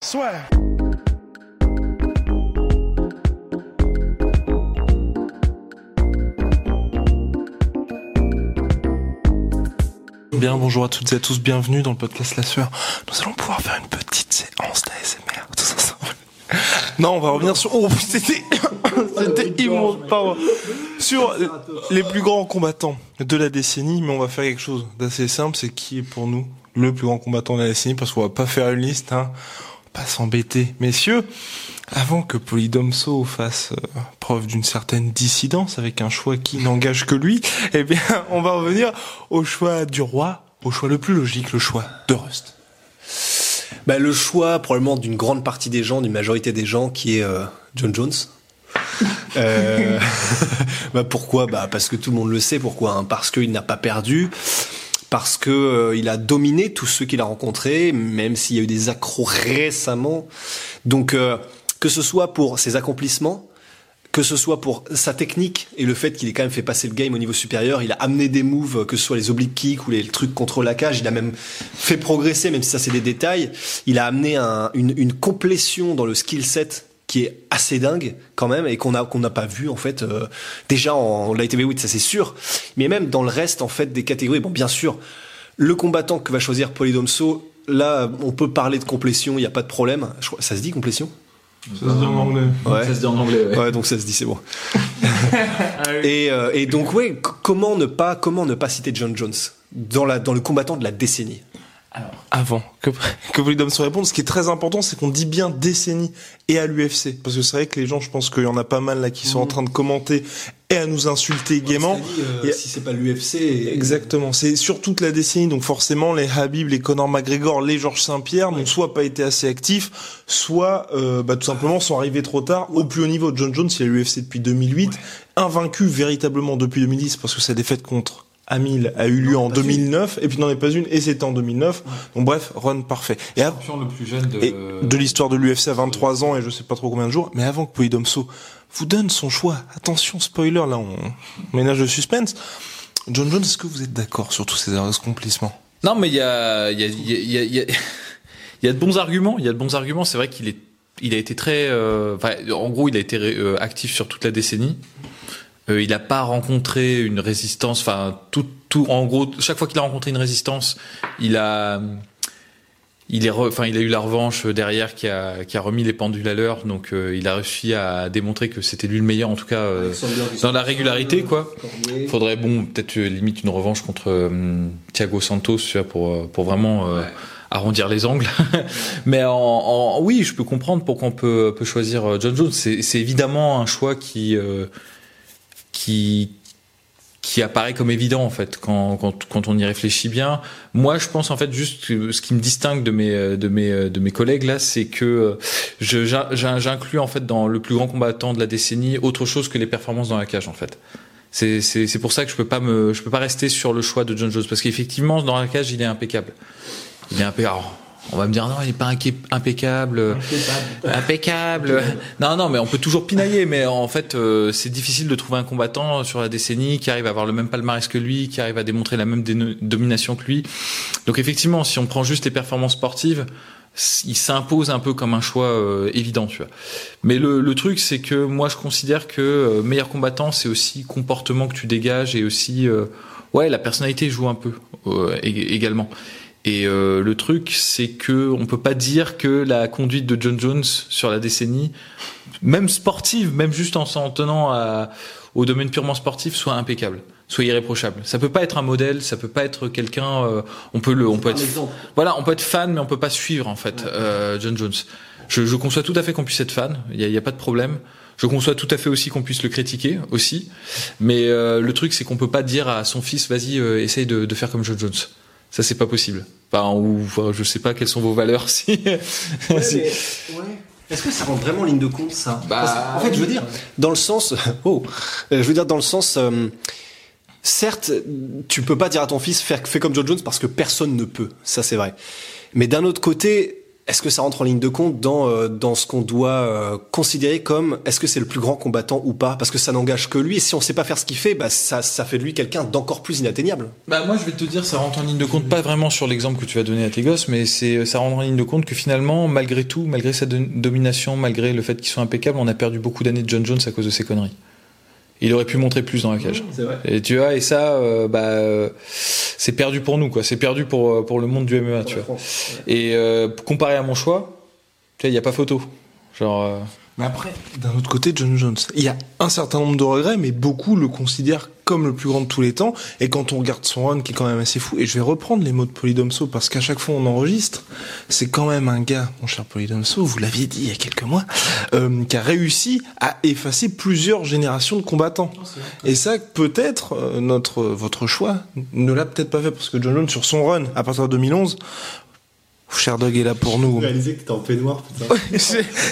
Swear. Bien, bonjour à toutes et à tous, bienvenue dans le podcast La Sueur. Nous allons pouvoir faire une petite séance d'ASMR. Tous ensemble. Non, on va revenir sur. Oh, c'était. c'était immonde, pardon. Sur les plus grands combattants de la décennie, mais on va faire quelque chose d'assez simple c'est qui est pour nous le plus grand combattant de la décennie, parce qu'on va pas faire une liste, hein. Pas s'embêter. Messieurs, avant que Polydomso fasse euh, preuve d'une certaine dissidence avec un choix qui n'engage que lui, eh bien, on va revenir au choix du roi, au choix le plus logique, le choix de Rust. Bah, le choix probablement d'une grande partie des gens, d'une majorité des gens, qui est euh, John Jones. Euh, bah, pourquoi? Bah, Parce que tout le monde le sait. Pourquoi? Parce qu'il n'a pas perdu. Parce que euh, il a dominé tous ceux qu'il a rencontrés, même s'il y a eu des accros récemment. Donc, euh, que ce soit pour ses accomplissements, que ce soit pour sa technique et le fait qu'il ait quand même fait passer le game au niveau supérieur, il a amené des moves, que ce soit les oblique kicks ou les trucs contre la cage, il a même fait progresser, même si ça c'est des détails, il a amené un- une, une complétion dans le skill set qui est assez dingue quand même et qu'on a qu'on n'a pas vu en fait euh, déjà en light heavyweight ça c'est sûr mais même dans le reste en fait des catégories bon bien sûr le combattant que va choisir Polydomso là on peut parler de complétion il n'y a pas de problème Je crois- ça se dit complétion? Ça se dit en anglais. ouais Ça se dit en anglais, ouais. Ouais, donc ça se dit, c'est bon. et, euh, et donc, ouais, comment ne pas, comment ne pas citer John Jones dans la, dans le combattant de la décennie? Avant que, que Polydome se réponde, ce qui est très important, c'est qu'on dit bien décennie et à l'UFC. Parce que c'est vrai que les gens, je pense qu'il y en a pas mal là qui sont en train de commenter et à nous insulter gaiement. Euh, Si c'est pas l'UFC, Exactement, c'est sur toute la décennie, donc forcément les Habib, les Conor McGregor, les Georges Saint-Pierre n'ont soit pas été assez actifs, soit euh, bah, tout simplement sont arrivés trop tard au plus haut niveau. John Jones, il a l'UFC depuis 2008, invaincu véritablement depuis 2010 parce que sa défaite contre Amil a eu lieu en 2009 et puis n'en est pas une et c'était en 2009. Donc bref, run parfait. Et, le plus jeune de, de l'histoire de l'UFC à 23 ans et je sais pas trop combien de jours, mais avant que Polydomso vous donne son choix, attention spoiler là on ménage de suspense. John Jones, est-ce que vous êtes d'accord sur tous ces accomplissements Non, mais il y a, il y a, il y a, il y a, il y a- il y a de bons arguments. Il y a de bons arguments. C'est vrai qu'il est, il a été très, euh, enfin, en gros, il a été euh, actif sur toute la décennie. Euh, il n'a pas rencontré une résistance. Enfin, tout, tout, en gros, chaque fois qu'il a rencontré une résistance, il a, il est, enfin, il a eu la revanche derrière qui a, qui a remis les pendules à l'heure. Donc, euh, il a réussi à démontrer que c'était lui le meilleur, en tout cas, euh, dans la régularité, quoi. Faudrait bon peut-être euh, limite une revanche contre euh, Thiago Santos tu vois, pour euh, pour vraiment euh, arrondir les angles. Mais en, en- oui, je peux comprendre pourquoi on peut peut choisir John Jones. C'est c'est évidemment un choix qui euh, qui qui apparaît comme évident en fait quand, quand, quand on y réfléchit bien. Moi, je pense en fait juste ce qui me distingue de mes euh, de mes euh, de mes collègues là, c'est que euh, je j'in- j'in- j'inclus en fait dans le plus grand combattant de la décennie autre chose que les performances dans la cage en fait. C'est c'est c'est pour ça que je peux pas me je peux pas rester sur le choix de John Jones parce qu'effectivement dans la cage il est impeccable. Il est impeccable. On va me dire non, il est pas impeccable. Impeccable. Non non, mais on peut toujours pinailler mais en fait euh, c'est difficile de trouver un combattant sur la décennie qui arrive à avoir le même palmarès que lui, qui arrive à démontrer la même domination que lui. Donc effectivement, si on prend juste les performances sportives, il s'impose un peu comme un choix euh, évident, tu vois. Mais le, le truc, c'est que moi, je considère que euh, meilleur combattant, c'est aussi comportement que tu dégages et aussi, euh, ouais, la personnalité joue un peu euh, ég- également. Et euh, le truc, c'est que on peut pas dire que la conduite de John Jones sur la décennie, même sportive, même juste en s'en tenant à, au domaine purement sportif, soit impeccable, soit irréprochable. Ça peut pas être un modèle, ça peut pas être quelqu'un. euh, on peut le, on peut être, voilà, on peut être fan, mais on peut pas suivre en fait euh, John Jones. Je, je conçois tout à fait qu'on puisse être fan, il y a, il y a pas de problème. Je conçois tout à fait aussi qu'on puisse le critiquer aussi, mais le truc c'est qu'on peut pas dire à son fils vas-y essaye de, de faire comme John Jones. Ça, c'est pas possible. Enfin, ou enfin, je sais pas quelles sont vos valeurs si. si- Est-ce que ça rentre vraiment en ligne de compte ça? Bah, Parce- En fait, je veux dire, dans le sens, oh, euh, je veux dire dans le sens, euh, certes, tu peux pas dire à ton fils faire fais comme John Jones parce que personne ne peut, ça c'est vrai. Mais d'un autre côté, est-ce que ça rentre en ligne de compte dans euh, dans ce qu'on doit euh, considérer comme est-ce que c'est le plus grand combattant ou pas? Parce que ça n'engage que lui. Et si on sait pas faire ce qu'il fait, bah ça ça fait de lui quelqu'un d'encore plus inatteignable. Bah moi je vais te dire ça rentre en ligne de compte pas vraiment sur l'exemple que tu vas donner à tes gosses mais c'est ça rentre en ligne de compte que finalement malgré tout malgré sa do- domination malgré le fait qu'il soit impeccable on a perdu beaucoup d'années de John Jones à cause de ses conneries. Il aurait pu montrer plus dans la cage. Vrai. Et tu vois et ça euh, bah euh, c'est perdu pour nous quoi, c'est perdu pour euh, pour le monde du MMA, tu vois. Et euh, comparé à mon choix, tu vois, il y a pas photo. Genre euh, Mais après, d'un autre côté, John Jones, il y a un certain nombre de regrets, mais beaucoup le considèrent comme le plus grand de tous les temps. Et quand on regarde son run, qui est quand même assez fou, et je vais reprendre les mots de Polydomso, parce qu'à chaque fois on enregistre, c'est quand même un gars, mon cher Polydomso, vous l'aviez dit il y a quelques mois, euh, qui a réussi à effacer plusieurs générations de combattants. Et ça, peut-être, euh, notre, votre choix ne l'a peut-être pas fait, parce que John Jones, sur son run, à partir de 2011, Sherdog est là pour nous. Réaliser que t'es en peignoir, putain.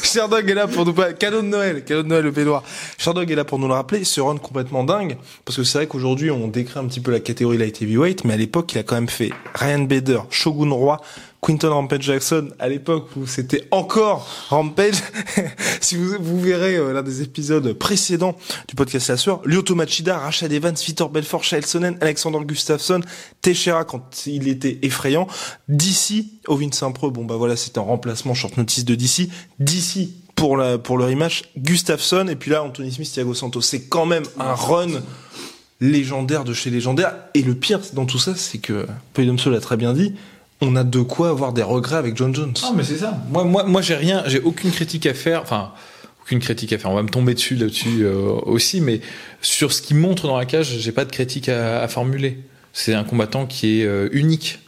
Sherdog est là pour nous cadeau de Noël, cadeau de Noël le peignoir. Sherdog est là pour nous le rappeler, ce run complètement dingue parce que c'est vrai qu'aujourd'hui on décrit un petit peu la catégorie light heavyweight mais à l'époque il a quand même fait Ryan Bader, Shogun Roy, Quinton Rampage Jackson à l'époque où c'était encore Rampage. si vous, vous verrez euh, l'un des épisodes précédents du podcast La Sueur, Lyoto Machida, Rashad Evans, Vitor Belfort, Shael Sonnen, Alexander Gustafsson, Teixeira quand il était effrayant, d'ici Ovin Saint-Preux, bon bah voilà c'était un remplacement short notice de DC, d'ici pour la pour le rematch, Gustafsson et puis là Anthony Smith, Thiago Santos, c'est quand même un run légendaire de chez légendaire. Et le pire dans tout ça c'est que Polydomso l'a très bien dit, on a de quoi avoir des regrets avec John Jones. Non, mais c'est ça. Moi, moi, moi, j'ai rien, j'ai aucune critique à faire. Enfin, aucune critique à faire. On va me tomber dessus là-dessus euh, aussi, mais sur ce qu'il montre dans la cage, j'ai pas de critique à, à formuler. C'est un combattant qui est euh, unique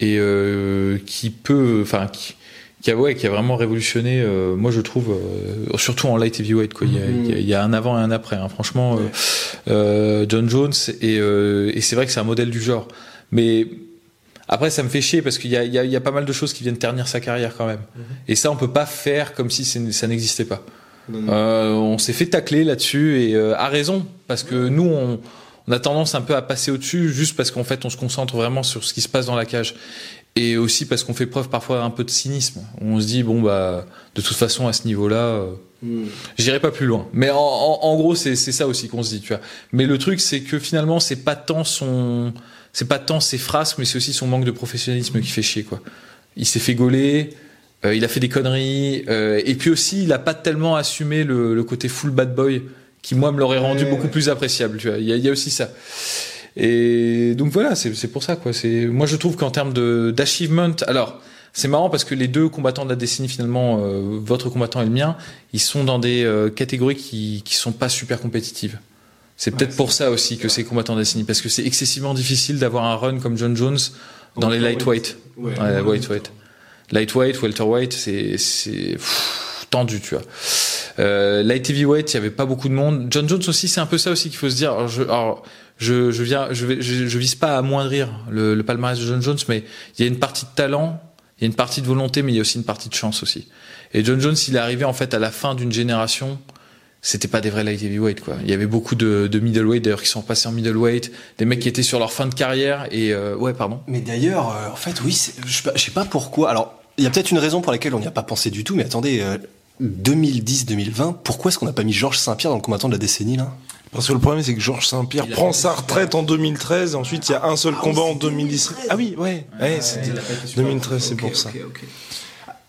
et euh, qui peut, enfin, qui, qui a, ouais, qui a vraiment révolutionné. euh, moi, je trouve, euh, surtout en light heavyweight, quoi. Il y a, il y a- il y a un avant et un après. hein. Franchement, euh, euh, John Jones et, euh, et c'est vrai que c'est un modèle du genre, mais après, ça me fait chier parce qu'il y y, y a pas mal de choses qui viennent ternir sa carrière quand même. Et ça, on peut pas faire comme si ça n'existait pas. Euh, on s'est fait tacler là-dessus et euh, à raison parce que nous, on, on a tendance un peu à passer au-dessus juste parce qu'en fait, on se concentre vraiment sur ce qui se passe dans la cage. Et aussi parce qu'on fait preuve parfois un peu de cynisme. On se dit bon bah de toute façon à ce niveau-là, euh, j'irai pas plus loin. Mais en, en, en gros c'est c'est ça aussi qu'on se dit, tu vois. Mais le truc c'est que finalement c'est pas tant son c'est pas tant ses frasques, mais c'est aussi son manque de professionnalisme qui fait chier quoi. Il s'est fait gauler, euh, il a fait des conneries, euh, et puis aussi il a pas tellement assumé le, le côté full bad boy qui moi me l'aurait rendu beaucoup plus appréciable. Tu vois, il y y a aussi ça. Et donc voilà, c'est c'est pour ça quoi. C'est moi je trouve qu'en termes de d'achievement, alors c'est marrant parce que les deux combattants de la décennie finalement, euh, votre combattant et le mien, ils sont dans des euh, catégories qui qui sont pas super compétitives. C'est peut-être pour ça aussi que c'est combattants décennie parce que c'est excessivement difficile d'avoir un run comme John Jones dans les lightweight. Ouais, lightweight. Lightweight, welterweight, c'est tendu, tu vois. Euh, light heavyweight, il y avait pas beaucoup de monde. John Jones aussi, c'est un peu ça aussi qu'il faut se dire. Alors, je, alors, je, je viens, je, vais, je, je vise pas à amoindrir le, le palmarès de John Jones, mais il y a une partie de talent, il y a une partie de volonté, mais il y a aussi une partie de chance aussi. Et John Jones, il est arrivé en fait à la fin d'une génération. C'était pas des vrais light heavyweight quoi. Il y avait beaucoup de, de middleweight d'ailleurs qui sont passés en middleweight, des mecs qui étaient sur leur fin de carrière et euh, ouais pardon. Mais d'ailleurs, euh, en fait, oui, je sais pas- je sais pas pourquoi. Alors, il y a peut-être une raison pour laquelle on n'y a pas pensé du tout, mais attendez, euh, 2010-2020, pourquoi est-ce qu'on n'a pas mis Georges Saint-Pierre dans le combattant de la décennie, là? Parce que le problème, c'est que Georges Saint-Pierre prend sa retraite en 2013, et ensuite il y a un seul combat en 2017. Ah oui, ouais, ouais, c'est 2013, c'est pour ça.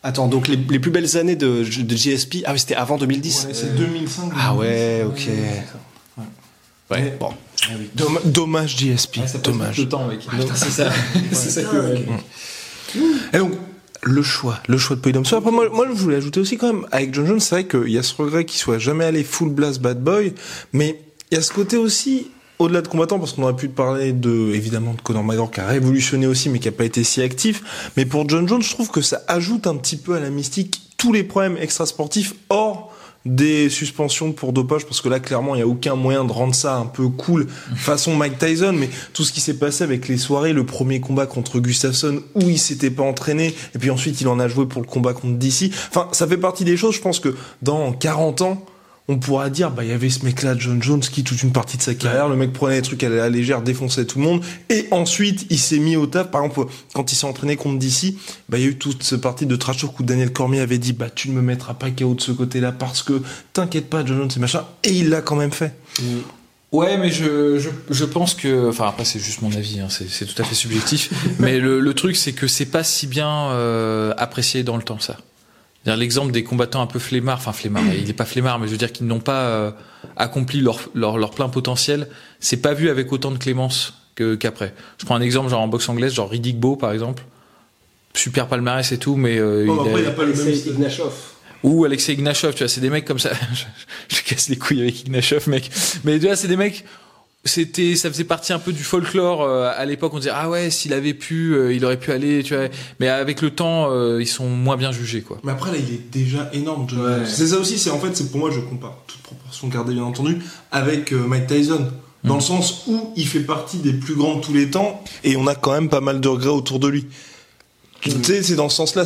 Attends, donc les, les plus belles années de, de GSP, ah oui, c'était avant 2010 c'est 2005. Ah ouais, ok. Ouais, bon. Domm- Dommage GSP, dommage. temps mec. c'est ça. c'est ça que Et donc, le choix, le choix de Polydomso. Après, moi, moi, je voulais ajouter aussi quand même, avec John Jones, c'est vrai qu'il y a ce regret qu'il soit jamais allé full blast bad boy, mais il y a ce côté aussi, au-delà de combattant, parce qu'on aurait pu parler de, évidemment, de Conor McGregor qui a révolutionné aussi, mais qui a pas été si actif. Mais pour John Jones, je trouve que ça ajoute un petit peu à la mystique tous les problèmes extrasportifs hors des suspensions pour dopage parce que là clairement il y a aucun moyen de rendre ça un peu cool façon Mike Tyson mais tout ce qui s'est passé avec les soirées le premier combat contre Gustafsson où il s'était pas entraîné et puis ensuite il en a joué pour le combat contre DC enfin ça fait partie des choses je pense que dans 40 ans on pourra dire bah il y avait ce mec là John Jones qui toute une partie de sa carrière le mec prenait des trucs à la légère défonçait tout le monde. Et ensuite il s'est mis au taf. Par exemple quand il s'est entraîné contre DC bah il y a eu toute cette partie de trash talk où Daniel Cormier avait dit bah tu ne me mettras pas KO de ce côté là parce que t'inquiète pas John Jones et machin. Et il l'a quand même fait. Ouais, mais je, je, je pense que, enfin après c'est juste mon avis, hein, c'est c'est tout à fait subjectif. mais le, le truc c'est que c'est pas si bien euh, apprécié dans le temps ça. L'exemple des combattants un peu flemmards, enfin flemmards, il est pas flemmard, mais je veux dire qu'ils n'ont pas euh, accompli leur, leur, leur plein potentiel. C'est pas vu avec autant de clémence que qu'après. Je prends un exemple genre en boxe anglaise, genre Riddick Bowe par exemple, super palmarès et tout, mais euh, il a- pas le même. Ignashov. ou Alexei Ignashov, tu vois, c'est des mecs comme ça. je, je casse les couilles avec Ignashov, mec. Mais tu vois, c'est des mecs. C'était, ça faisait partie un peu du folklore euh, à l'époque. On disait ah ouais, s'il avait pu, euh, il aurait pu aller, tu vois. Mais avec le temps, euh, ils sont moins bien jugés, quoi. Mais après là, il est déjà énorme. Ouais. C'est ça aussi. C'est en fait, c'est pour moi, je compare toute proportion gardée bien entendu avec Mike Tyson. Dans le sens où il fait partie des plus grands de tous les temps et on a quand même pas mal de regrets autour de lui. Tu sais, c'est dans ce sens-là.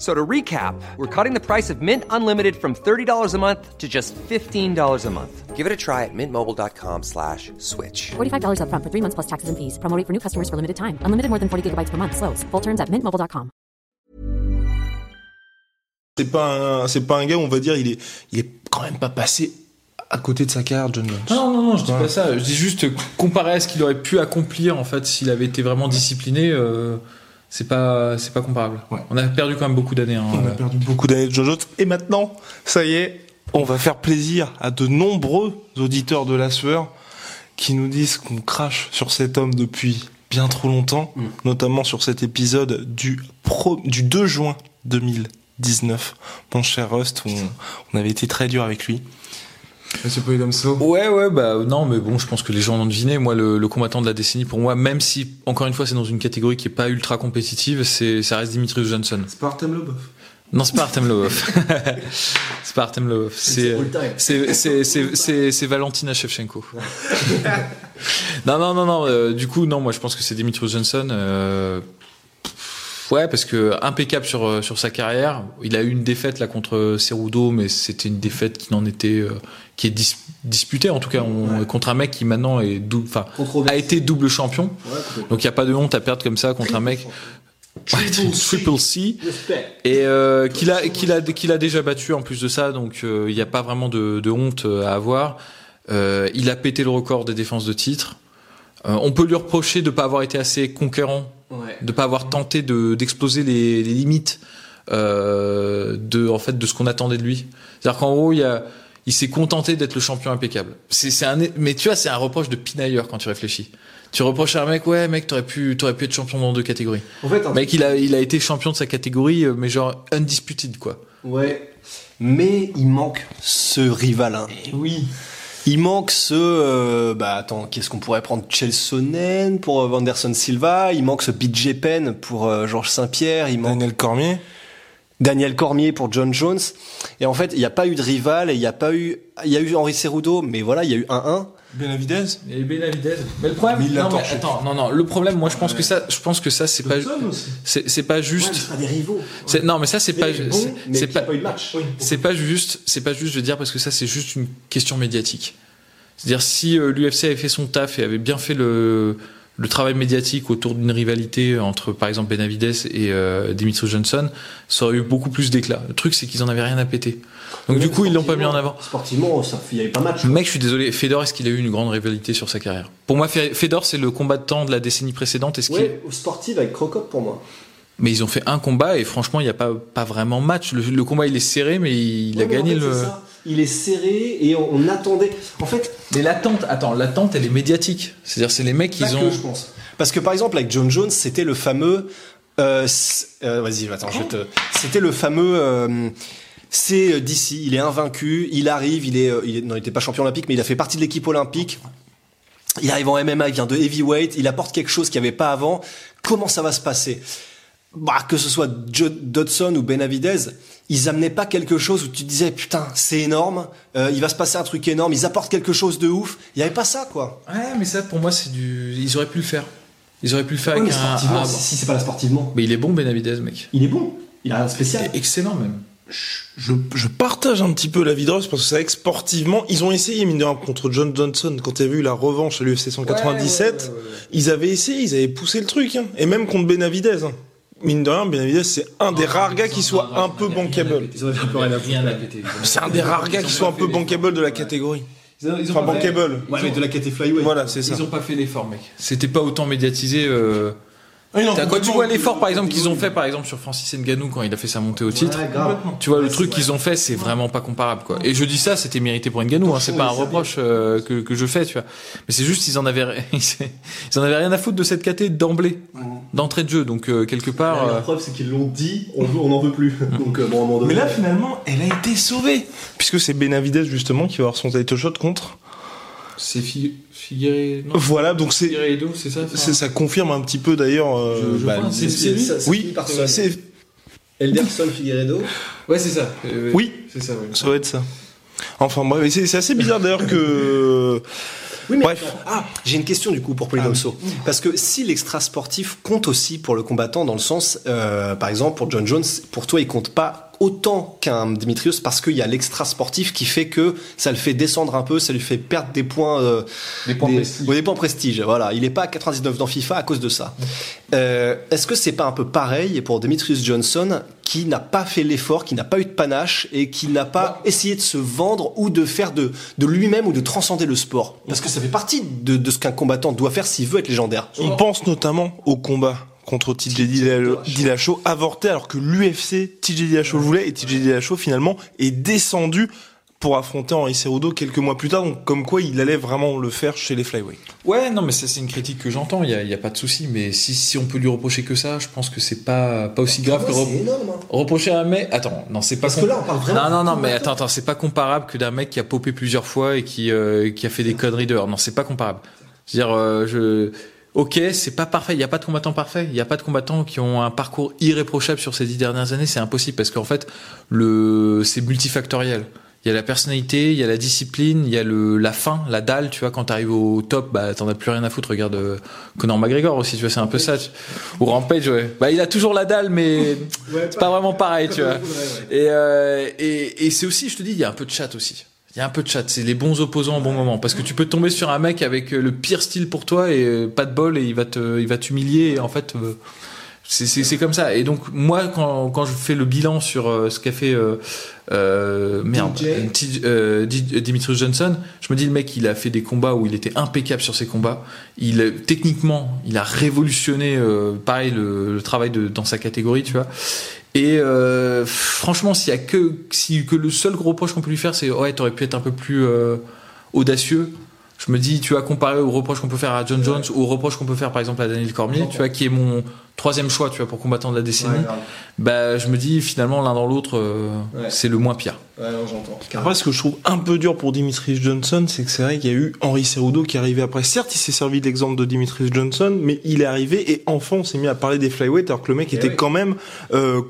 So to recap, we're cutting the price of Mint Unlimited from $30 a month to just $15 a month. Give it a try at mintmobile.com slash switch. $45 upfront for three months plus taxes and fees. Promo rate for new customers for limited time. Unlimited more than 40 gigabytes per month. Slows. Full terms at mintmobile.com. C'est pas un, c'est pas un gars, on va dire, il est, il est quand même pas passé à côté de sa carrière, John Jones. Non, non, non, je dis Voilà. pas ça. Je dis juste comparé à ce qu'il aurait pu accomplir en fait s'il avait été vraiment discipliné. euh, c'est pas, c'est pas comparable. Ouais. On a perdu quand même beaucoup d'années. hein. On a perdu beaucoup d'années de Jones. Et maintenant, ça y est, on va faire plaisir à de nombreux auditeurs de la sueur qui nous disent qu'on crache sur cet homme depuis bien trop longtemps, notamment sur cet épisode du, pro, du 2 juin 2019. Mon cher Rust, on, on avait été très dur avec lui. Monsieur Polydomso. Ouais, ouais, bah non, mais bon, je pense que les gens l'ont deviné. Moi, le, le combattant de la décennie, pour moi, même si, encore une fois, c'est dans une catégorie qui est pas ultra compétitive, c'est, ça reste Dimitri Johnson. C'est pas Artem Lobov. Non, c'est pas Artem Lovov. c'est pas Artem Lovov. C'est, c'est, c'est, c'est, c'est, c'est Valentina Shevchenko. non, non, non, non. euh, du coup, non, moi, je pense que c'est Dimitri Johnson. Euh, ouais, parce que impeccable sur euh, sur sa carrière. Il a eu une défaite là contre Cerudo, mais c'était une défaite qui n'en était, euh, qui est dis- disputée en tout cas. On- contre un mec qui maintenant est double, enfin, a été double champion. Donc il y a pas de honte à perdre comme ça contre un mec. Triple C. et euh, qu'il a qu'il a qu'il a déjà battu en plus de ça donc euh, il n'y a pas vraiment de, de honte euh, à avoir. Euh, il a pété le record des défenses de titre. Euh, on peut lui reprocher de pas avoir été assez conquérant de pas avoir tenté de d'exploser les, les limites euh, de en fait de ce qu'on attendait de lui c'est-à-dire qu'en gros il y a il s'est contenté d'être le champion impeccable c'est c'est un mais tu vois c'est un reproche de pinailleur quand tu réfléchis tu reproches à un mec ouais mec t'aurais pu t'aurais pu être champion dans deux catégories En fait, un- Mec, il a, il a été champion de sa catégorie, euh, mais genre undisputed, quoi. ouais. Mais il manque ce rival. hein. Oui. Il manque ce. euh, bah attends, qu'est-ce qu'on pourrait prendre? Chelsonen pour euh, Vanderson Silva. Il manque ce BJ Penn pour euh, Georges Saint-Pierre. Il manque Daniel Cormier. Daniel Cormier pour John Jones. Et en fait, il n'y a pas eu de rival et il n'y a pas eu. Il y a eu Henri Cerudo, mais voilà, il y a eu 1-1. Benavidez. Et Benavidez. Mais le problème, Mais il l'a non, mais attends, non, non, le problème, moi, je pense que ça, je pense que ça, c'est pas, c'est, c'est pas juste. des rivaux. Non, mais ça, c'est pas, bon, c'est pas juste, c'est pas juste de dire parce que ça, c'est juste une question médiatique. C'est-à-dire si euh, l'UFC avait fait son taf et avait bien fait le, le travail médiatique autour d'une rivalité entre, par exemple, Benavides et euh, Dimitri Johnson, ça aurait eu beaucoup plus d'éclat. Le truc, c'est qu'ils en avaient rien à péter. Donc du coup, ils l'ont pas mis en avant. Sportivement, il n'y avait pas match. Mec, je suis désolé. Fedor, est-ce qu'il a eu une grande rivalité sur sa carrière? Pour moi, Fe- Fedor, c'est le combattant de la décennie précédente. Est-ce qu'il- Ouais, au sportif avec Crocop pour moi. Mais ils ont fait un combat et franchement, il n'y a pas, pas vraiment match. Le, le combat, il est serré, mais il, Ouais, a mais en gagné fait, le. ça. Il est serré et on, on attendait. En fait, Mais l'attente, attends, l'attente, elle est médiatique. C'est-à-dire, c'est les mecs qui pas ont. que, je pense. Parce que par exemple, avec John Jones, c'était le fameux. Euh, euh, Vas-y, attends, je te. C'était le fameux. euh, c'est DC, il est invaincu, il arrive, il est, il est- non, il n'était pas champion olympique, mais il a fait partie de l'équipe olympique. Il arrive en MMA, il vient de heavyweight, il apporte quelque chose qu'il n'y avait pas avant. Comment ça va se passer? Bah, que ce soit Joe Dodson ou Benavidez, ils amenaient pas quelque chose où tu disais putain c'est énorme, euh, il va se passer un truc énorme, ils apportent quelque chose de ouf. Il y avait pas ça quoi. Ouais, mais ça, pour moi, c'est du. Ils auraient pu le faire. Ils auraient pu le faire Ouais, avec un. sportivement, un- si, si c'est pas là sportivement, Mais il est bon, Benavidez, mec. il est bon. Il a un spécial. Il est excellent, même. Je, je partage un petit peu la vie de Russ parce que c'est vrai que sportivement, ils ont essayé, mine de rien, contre John Johnson, quand tu as vu la revanche à l'UFC 197, ils avaient essayé, ils avaient poussé le truc, hein. et même contre Benavidez. hein. Mine de rien, Benavidez, c'est un des rares gars qui soit un peu bankable. Ils rien à. C'est un des rares gars qui soit un peu bankable de la catégorie. Enfin, bankable. Ouais, mais de la KT Flyway. Voilà, c'est ça. Ils ont pas fait l'effort, mec. C'était pas autant médiatisé. euh, Ah, non, T'as- Quand tu vois l'effort, par exemple, qu'ils ont fait, par exemple, sur Francis Ngannou quand il a fait sa montée au titre, Ouais, tu vois, le truc qu'ils ont fait, c'est vraiment pas comparable, quoi. Et je dis ça, c'était mérité pour Ngannou, hein, c'est pas un reproche euh, que, que je fais, tu vois. Mais c'est juste, ils en avaient, ils en avaient rien à foutre de cette KT d'emblée, d'entrée de jeu. Donc, euh, quelque part, La euh, preuve, c'est qu'ils l'ont dit, on veut- on n'en veut plus. Donc, euh, bon, à un moment donné. Mais là, finalement, elle a été sauvée. Puisque c'est Benavidez, justement, qui va avoir son title shot contre. C'est Fi- non, Voilà, donc c'est, Figueiredo, c'est ça? ça confirme un petit peu d'ailleurs. euh, bah, oui, c'est, Elderson Figueredo. Ouais, c'est ça. Euh, oui, c'est ça, ouais. ça doit être ça. Enfin bref, c'est, assez bizarre d'ailleurs que. Oui, mais Bref. ah, j'ai une question du coup pour Polydomso. Parce que si l'extra sportif compte aussi pour le combattant dans le sens, euh, par exemple pour John Jones, pour toi il compte pas autant qu'un Dimitrios parce qu'il y a l'extra sportif qui fait que ça le fait descendre un peu, ça lui fait perdre des points, euh, Des points prestige. ouais, des points prestige. Voilà, il est pas à 99 dans FIFA à cause de ça. Euh, Est-ce que c'est pas un peu pareil pour Demetrius Johnson qui n'a pas fait l'effort, qui n'a pas eu de panache et qui n'a pas essayé de se vendre ou de faire de, de lui-même ou de transcender le sport? Parce que ça fait partie de, de ce qu'un combattant doit faire s'il veut être légendaire. On pense notamment au combat contre TJ Dillashaw avorté alors que l'UFC TJ Dillashaw voulait et TJ Dillashaw finalement est descendu pour affronter Henri Cerudo quelques mois plus tard donc comme quoi il allait vraiment le faire chez les flyweight. Ouais, non, mais ça c'est une critique que j'entends. Il y a, pas de souci. Mais si, si on peut lui reprocher que ça, je pense que c'est pas pas aussi grave que énorme. reprocher à un mec. Attends, non, c'est pas. Parce que là, on parle vraiment Non, non, non, mais attends, attends, c'est pas comparable que d'un mec qui a popé plusieurs fois et qui euh, qui a fait des conneries dehors. Non, c'est pas comparable. C'est-à-dire, euh, je. Ok, c'est pas parfait. Il y a pas de combattants parfaits. Il y a pas de combattants qui ont un parcours irréprochable sur ces dix dernières années. C'est impossible parce qu'en fait, le c'est multifactoriel. Il y a la personnalité, il y a la discipline, il y a le la fin, la dalle. Tu vois, quand t'arrives au top, bah t'en as plus rien à foutre. Regarde euh, Conor McGregor aussi. Tu vois, c'est un peu ça. tu- Ou Rampage, ouais. Bah il a toujours la dalle, mais c'est pas vraiment pareil, tu vois. Et, euh, et, et c'est aussi, je te dis, il y a un peu de chat aussi. Il y a un peu de chat. C'est les bons opposants au bon moment. Parce que tu peux tomber sur un mec avec euh, le pire style pour toi et euh, pas de bol et il va te, il va t'humilier. Et en fait, euh, c'est, comme ça. Et donc, moi, quand, quand je fais le bilan sur ce qu'a fait, euh, euh, merde, DJ. euh, T- Di- Dimitrios Johnson, je me dis, le mec, il a fait des combats où il était impeccable sur ses combats. Il, techniquement, il a révolutionné, euh, pareil, le, le travail de, dans sa catégorie, tu vois. Et euh, franchement, s'il y a que si que le seul gros reproche qu'on peut lui faire, c'est ouais, t'aurais pu être un peu plus euh, audacieux. Je me dis, tu vois, comparé aux reproches qu'on peut faire à John Jones ou aux reproches qu'on peut faire par exemple à Daniel Cormier, tu vois, qui est mon troisième choix, tu vois, pour combattant de la décennie. Ouais, bah, je me dis finalement l'un dans l'autre, euh, Ouais. c'est le moins pire. Ouais, non, j'entends. Après, ce que je trouve un peu dur pour Dimitri Johnson, c'est que c'est vrai qu'il y a eu Henri Cerudo qui est arrivé après. Certes, il s'est servi de l'exemple de Dimitri Johnson, mais il est arrivé et enfin on s'est mis à parler des flyweight alors que le mec était oui. quand même euh,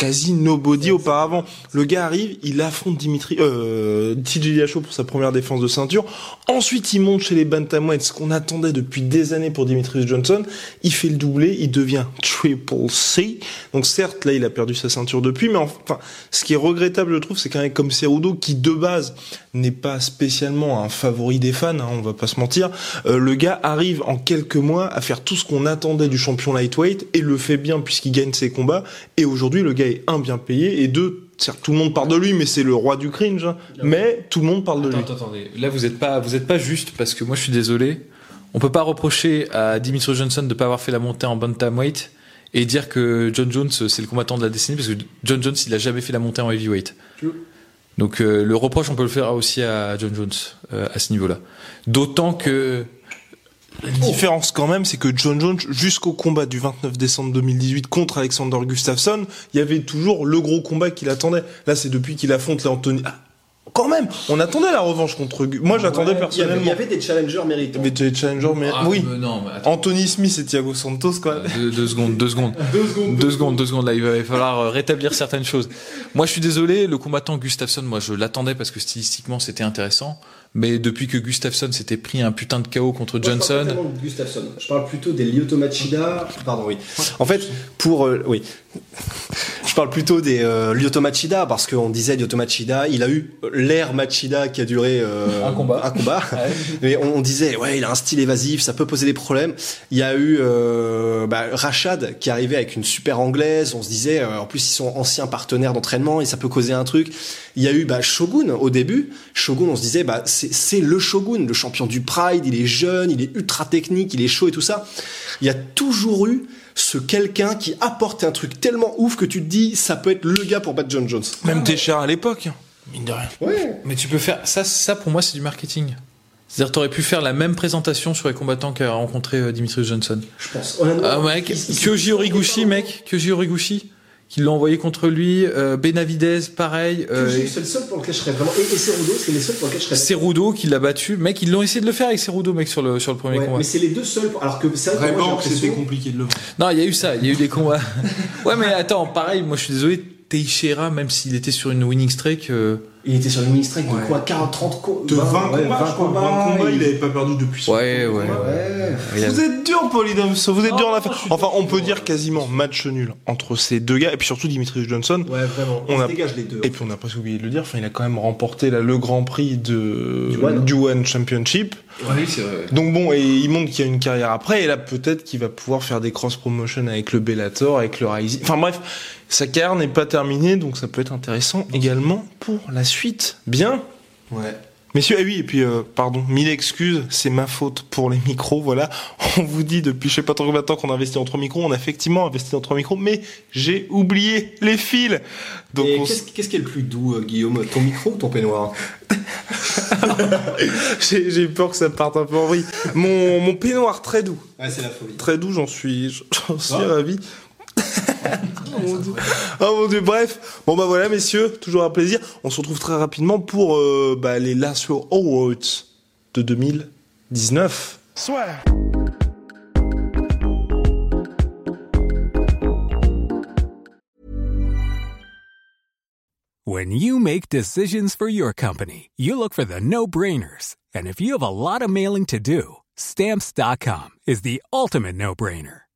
quasi nobody auparavant. Le gars arrive, il affronte Dimitri, euh, TJ pour sa première défense de ceinture. Ensuite, il monte chez les bantamweights, ce qu'on attendait depuis des années pour Dimitri Johnson. Il fait le doublé, il devient triple C. Donc certes, là, il a perdu sa ceinture depuis, mais enfin, ce qui est regrettable, je trouve, c'est qu'un mec comme Cerudo, qui de base n'est pas spécialement un favori des fans, hein, on va pas se mentir, euh, le gars arrive en quelques mois à faire tout ce qu'on attendait du champion lightweight et le fait bien puisqu'il gagne ses combats. Et aujourd'hui, le gars est un bien payé et deux, certes, tout le monde parle de lui, mais c'est le roi du cringe. hein. mais tout le monde parle de lui. Attends, attendez. Là, vous êtes pas, vous êtes pas juste parce que moi, je suis désolé. On peut pas reprocher à Dimitri Johnson de pas avoir fait la montée en bantamweight et dire que John Jones c'est le combattant de la décennie parce que John Jones il a jamais fait la montée en heavyweight. Donc euh, le reproche on peut le faire aussi à John Jones euh, à ce niveau-là. D'autant que La différence quand même, c'est que John Jones, jusqu'au combat du 29 décembre 2018 contre Alexander Gustafsson, il y avait toujours le gros combat qu'il attendait. Là, c'est depuis qu'il affronte les Anthony. Ah, quand même, on attendait la revanche contre. Moi, j'attendais Ouais, personnellement. Il y avait des challengers méritants. Y avait des challengers, mais Ah, oui. mais non, mais. Anthony Smith et Thiago Santos, quoi. Deux, deux secondes, deux secondes. deux secondes, deux secondes. Là, il va falloir euh, rétablir certaines choses. Moi, je suis désolé, le combattant Gustafsson, moi, je l'attendais parce que stylistiquement, c'était intéressant. Mais depuis que Gustafsson s'était pris un putain de KO contre Moi, je parle pas Johnson, tellement de Gustafsson. Je parle plutôt des Lyoto Machida. Pardon, oui. En fait, pour euh, oui, je parle plutôt des euh, Lyoto Machida parce qu'on disait Lyoto Machida, il a eu l'ère Machida qui a duré euh, Un combat. Un combat. Mais on, on disait ouais, il a un style évasif, ça peut poser des problèmes. Il y a eu euh, bah, Rachad qui arrivait avec une super anglaise. On se disait en plus ils sont anciens partenaires d'entraînement et ça peut causer un truc. Il y a eu bah, Shogun au début. Shogun, on se disait bah c'est le Shogun, le champion du Pride. Il est jeune, il est ultra technique, il est chaud et tout ça. Il y a toujours eu ce quelqu'un qui apporte un truc tellement ouf que tu te dis ça peut être le gars pour battre John Jones. Même Teixeira à l'époque. Mine de rien. Ouais. mais tu peux faire ça. Ça, pour moi, c'est du marketing. C'est-à-dire, t'aurais pu faire la même présentation sur les combattants qu'a rencontré euh, Dimitrius Johnson. Je pense. Ah mec, Kyoji Horiguchi, mec, Kyoji Horiguchi, qui l'a envoyé contre lui, euh, Benavidez, pareil, euh, c'est le seul pour lequel je serais vraiment. Et, et Cerudo, c'est les seuls pour lesquels je serais. Cerudo qui l'a battu, mec, ils l'ont essayé de le faire avec Cerudo, mec, sur le sur le premier Ouais, combat. mais c'est les deux seuls. pour- Alors que c'est vrai que moi, j'ai l'impression- compliqué de le voir. Non, il y a eu ça, il y a eu des combats. ouais, mais attends, pareil, moi je suis désolé, Teixeira, même s'il était sur une winning streak, euh, Il était sur une winning streak Ouais. de quoi 40, 30 co- De 20, ouais, combats, 20 je crois. 20 combats, il avait pas perdu depuis son ouais, ouais, il Vous êtes dur, Polydome, vous êtes dur en Non, affaire. je suis Enfin, on peut dire quasiment match nul entre ces deux gars, et puis surtout Dimitrius Johnson. Ouais, vraiment. On On, a- se dégage les deux. Et puis on a presque oublié de le dire, enfin, il a quand même remporté là, le Grand Prix de, Du One. du One Championship. Oui, c'est vrai. Donc bon, et il montre qu'il y a une carrière après, et là peut-être qu'il va pouvoir faire des cross promotions avec le Bellator, avec le Rising. Enfin bref, sa carrière n'est pas terminée, donc ça peut être intéressant également pour la suite. Bien? Ouais. Messieurs, ah oui, et puis, euh, pardon, mille excuses, c'est ma faute pour les micros, voilà. On vous dit depuis je sais pas trop combien de temps qu'on a investi en trois micros, on a effectivement investi en trois micros, mais j'ai oublié les fils. Donc qu'est-ce qui est le plus doux, euh, Guillaume? Ton micro ou ton peignoir? J'ai j'ai peur que ça parte un peu en vrille. Mon, mon peignoir très doux, Ouais, c'est la folie. très doux, j'en suis, j'en suis Ah. ravi. Oh, mon Dieu. Oh mon Dieu, bref. Bon bah voilà messieurs, toujours un plaisir. On se retrouve très rapidement pour euh, bah, les Lasso Awards de 2019. When you make decisions for your company, you look for the no brainers. And if you have a lot of mailing to do, stamps.com is the ultimate no brainer.